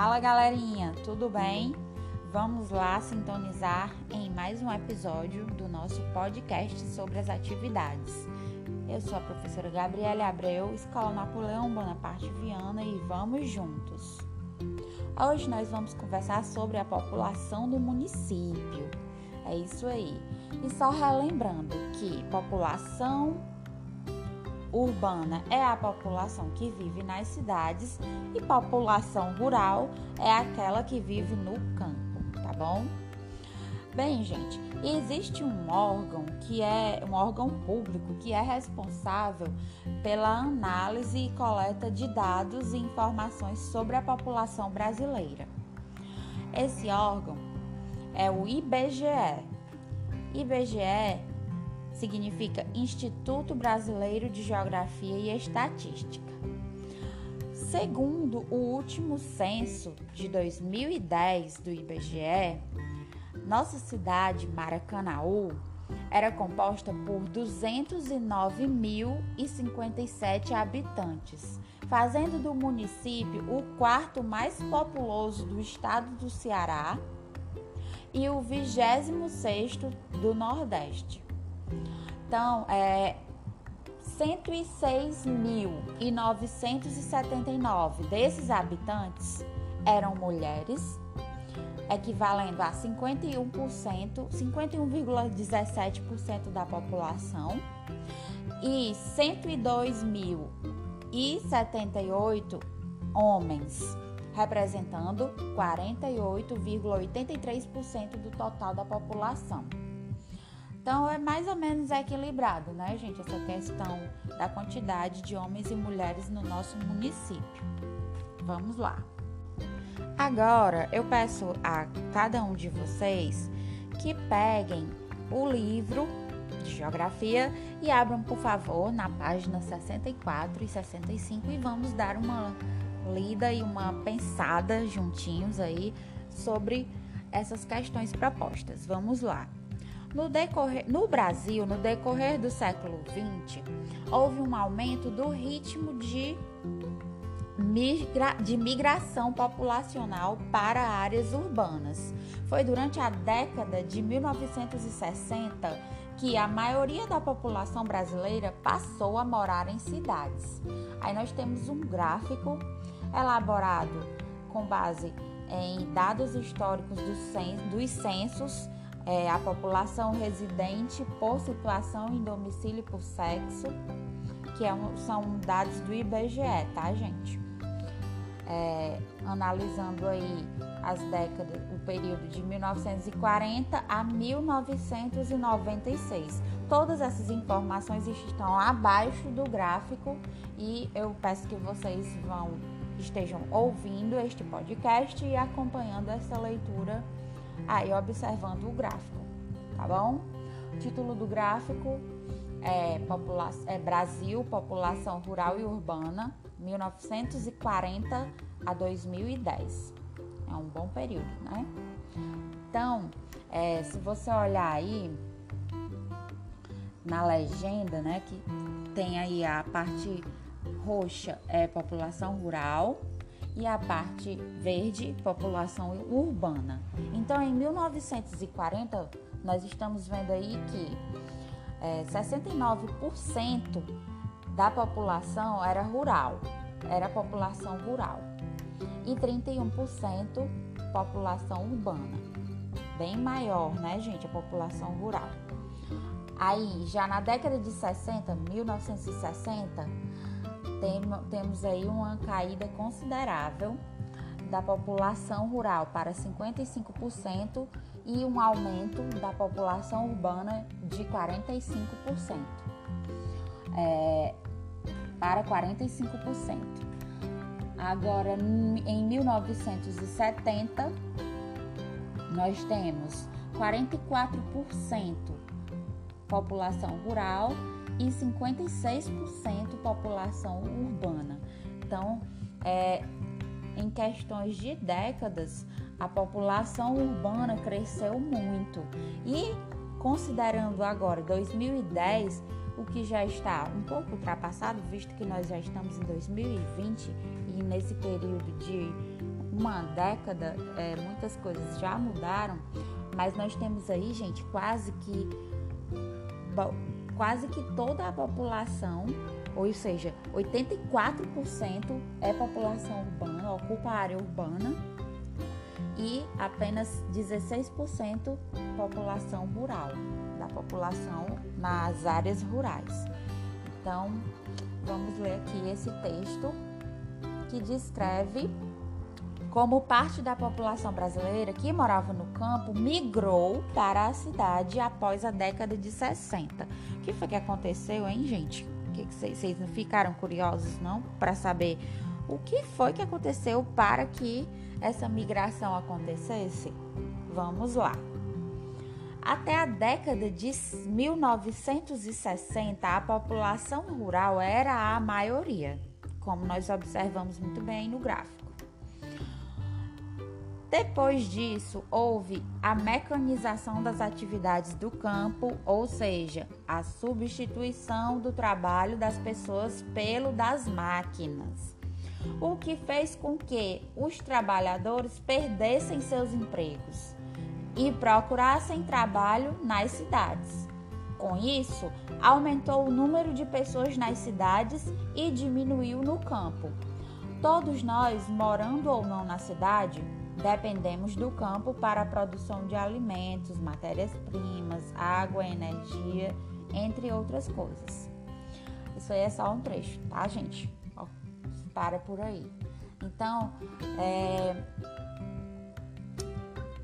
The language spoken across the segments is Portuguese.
Fala galerinha, tudo bem? Vamos lá sintonizar em mais um episódio do nosso podcast sobre as atividades. Eu sou a professora Gabriela Abreu, Escola Napoleão Bonaparte Viana e vamos juntos. Hoje nós vamos conversar sobre a população do município. É isso aí. E só relembrando que população urbana é a população que vive nas cidades e população rural é aquela que vive no campo, tá bom? Bem, gente, existe um órgão que é um órgão público que é responsável pela análise e coleta de dados e informações sobre a população brasileira. Esse órgão é o IBGE. IBGE significa Instituto Brasileiro de Geografia e Estatística. Segundo o último censo de 2010 do IBGE, nossa cidade, Maracanaú, era composta por 209.057 habitantes, fazendo do município o quarto mais populoso do estado do Ceará e o 26º do Nordeste. Então, é 106.979 desses habitantes eram mulheres, equivalendo a 51%, 51,17% da população, e 102.078 homens, representando 48,83% do total da população. Então é mais ou menos equilibrado, né, gente, essa questão da quantidade de homens e mulheres no nosso município. Vamos lá. Agora eu peço a cada um de vocês que peguem o livro de geografia e abram, por favor, na página 64 e 65 e vamos dar uma lida e uma pensada juntinhos aí sobre essas questões propostas. Vamos lá. No, decorrer, no Brasil, no decorrer do século XX, houve um aumento do ritmo de, migra, de migração populacional para áreas urbanas. Foi durante a década de 1960 que a maioria da população brasileira passou a morar em cidades. Aí nós temos um gráfico elaborado com base em dados históricos dos censos é, a população residente por situação em domicílio por sexo, que é um, são dados do IBGE, tá, gente? É, analisando aí as décadas, o período de 1940 a 1996. Todas essas informações estão abaixo do gráfico e eu peço que vocês vão estejam ouvindo este podcast e acompanhando essa leitura aí observando o gráfico, tá bom? O título do gráfico é, popula é Brasil, População Rural e Urbana, 1940 a 2010. É um bom período, né? Então, é, se você olhar aí na legenda, né, que tem aí a parte roxa é população rural e a parte verde, população urbana. Então, em 1940, nós estamos vendo aí que é, 69% da população era rural, era população rural, e 31% população urbana. Bem maior, né, gente, a população rural. Aí, já na década de 60, 1960, tem, temos aí uma caída considerável da população rural para 55% e um aumento da população urbana de 45%. É, para 45%. Agora, em 1970, nós temos 44% população rural e 56% população urbana. Então, é, em questões de décadas, a população urbana cresceu muito. E considerando agora 2010, o que já está um pouco ultrapassado, visto que nós já estamos em 2020 e nesse período de uma década, é, muitas coisas já mudaram, mas nós temos aí, gente, quase que quase que toda a população, ou seja, 84% é população urbana, ocupa a área urbana e apenas 16% população rural, da população nas áreas rurais. Então, vamos ler aqui esse texto que descreve como parte da população brasileira que morava no campo migrou para a cidade após a década de 60. O que foi que aconteceu, hein, gente? Vocês não ficaram curiosos, não, para saber o que foi que aconteceu para que essa migração acontecesse? Vamos lá. Até a década de 1960, a população rural era a maioria, como nós observamos muito bem no gráfico. Depois disso, houve a mecanização das atividades do campo, ou seja, a substituição do trabalho das pessoas pelo das máquinas, o que fez com que os trabalhadores perdessem seus empregos e procurassem trabalho nas cidades. Com isso, aumentou o número de pessoas nas cidades e diminuiu no campo. Todos nós, morando ou não na cidade, Dependemos do campo para a produção de alimentos, matérias-primas, água, energia, entre outras coisas. Isso aí é só um trecho, tá, gente? Ó, para por aí. Então, é...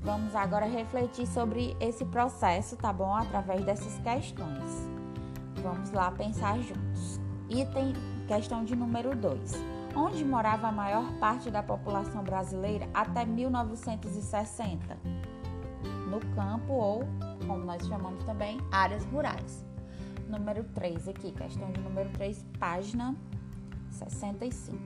vamos agora refletir sobre esse processo, tá bom? Através dessas questões. Vamos lá pensar juntos. Item, questão de número 2 onde morava a maior parte da população brasileira até 1960, no campo ou, como nós chamamos também, áreas rurais. Número 3 aqui, questão de número 3, página 65.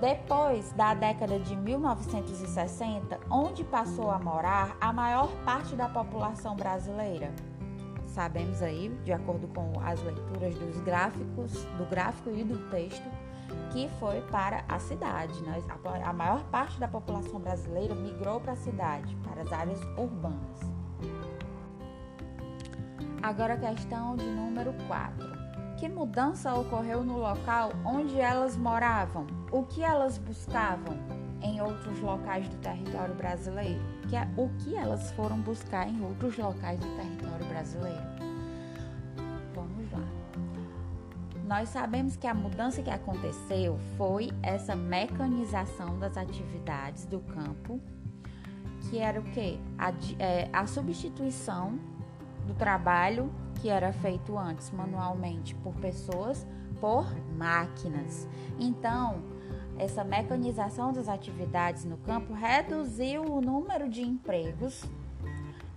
Depois da década de 1960, onde passou a morar a maior parte da população brasileira? Sabemos aí, de acordo com as leituras dos gráficos, do gráfico e do texto, que foi para a cidade. Né? A maior parte da população brasileira migrou para a cidade, para as áreas urbanas. Agora a questão de número 4. Que mudança ocorreu no local onde elas moravam? O que elas buscavam em outros locais do território brasileiro? Que é, o que elas foram buscar em outros locais do território brasileiro? Nós sabemos que a mudança que aconteceu foi essa mecanização das atividades do campo, que era o quê? A, é, a substituição do trabalho que era feito antes manualmente por pessoas por máquinas. Então, essa mecanização das atividades no campo reduziu o número de empregos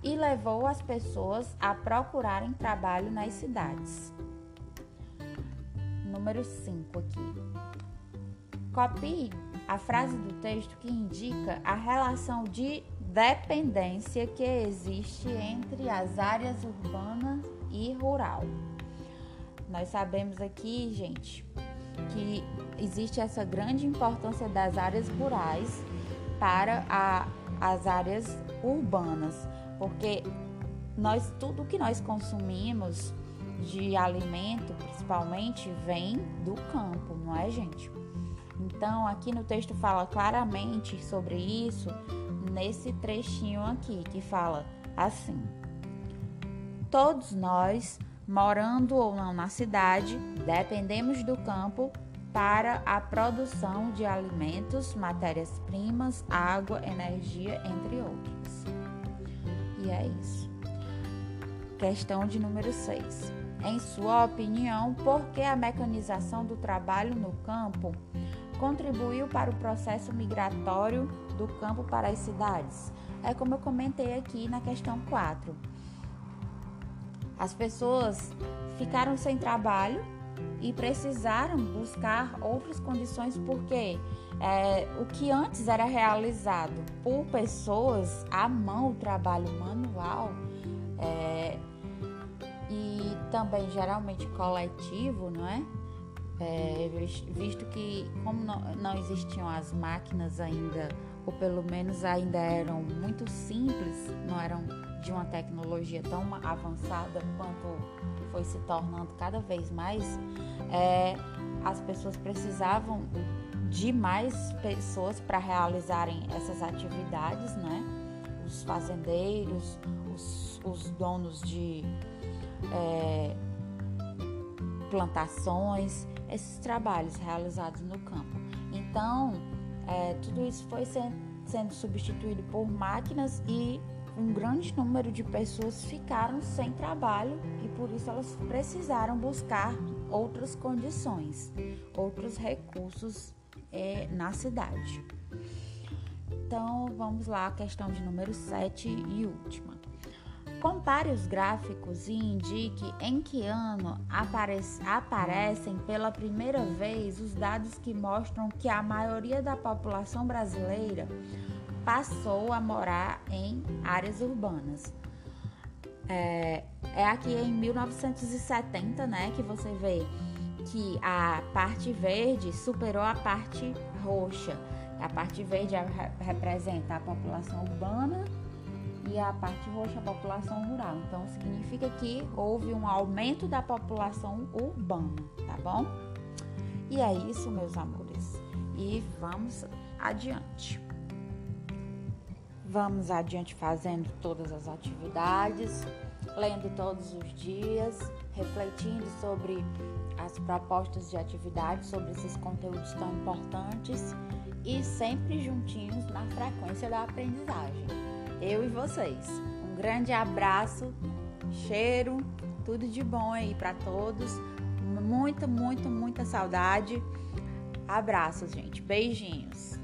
e levou as pessoas a procurarem trabalho nas cidades número 5 aqui. Copie a frase do texto que indica a relação de dependência que existe entre as áreas urbana e rural. Nós sabemos aqui, gente, que existe essa grande importância das áreas rurais para a, as áreas urbanas, porque nós tudo que nós consumimos de alimento, principalmente, vem do campo, não é, gente? Então, aqui no texto fala claramente sobre isso, nesse trechinho aqui, que fala assim: Todos nós, morando ou não na cidade, dependemos do campo para a produção de alimentos, matérias-primas, água, energia, entre outros. E é isso. Questão de número 6 em sua opinião, por que a mecanização do trabalho no campo contribuiu para o processo migratório do campo para as cidades? É como eu comentei aqui na questão 4. As pessoas ficaram sem trabalho e precisaram buscar outras condições porque é, o que antes era realizado por pessoas à mão, o trabalho manual, é, e também geralmente coletivo, não é? é, visto que como não, não existiam as máquinas ainda, ou pelo menos ainda eram muito simples, não eram de uma tecnologia tão avançada quanto foi se tornando cada vez mais, é, as pessoas precisavam de mais pessoas para realizarem essas atividades, né? Os fazendeiros, os, os donos de é, plantações, esses trabalhos realizados no campo. Então, é, tudo isso foi sendo, sendo substituído por máquinas e um grande número de pessoas ficaram sem trabalho e por isso elas precisaram buscar outras condições, outros recursos é, na cidade. Então vamos lá, questão de número 7 e última. Compare os gráficos e indique em que ano aparece, aparecem pela primeira vez os dados que mostram que a maioria da população brasileira passou a morar em áreas urbanas. É, é aqui em 1970, né, que você vê que a parte verde superou a parte roxa. A parte verde representa a população urbana e a parte roxa a população rural. Então significa que houve um aumento da população urbana, tá bom? E é isso, meus amores. E vamos adiante. Vamos adiante fazendo todas as atividades, lendo todos os dias, refletindo sobre as propostas de atividade, sobre esses conteúdos tão importantes e sempre juntinhos na frequência da aprendizagem. Eu e vocês. Um grande abraço, cheiro, tudo de bom aí para todos. Muita, muita, muita saudade. Abraços, gente. Beijinhos.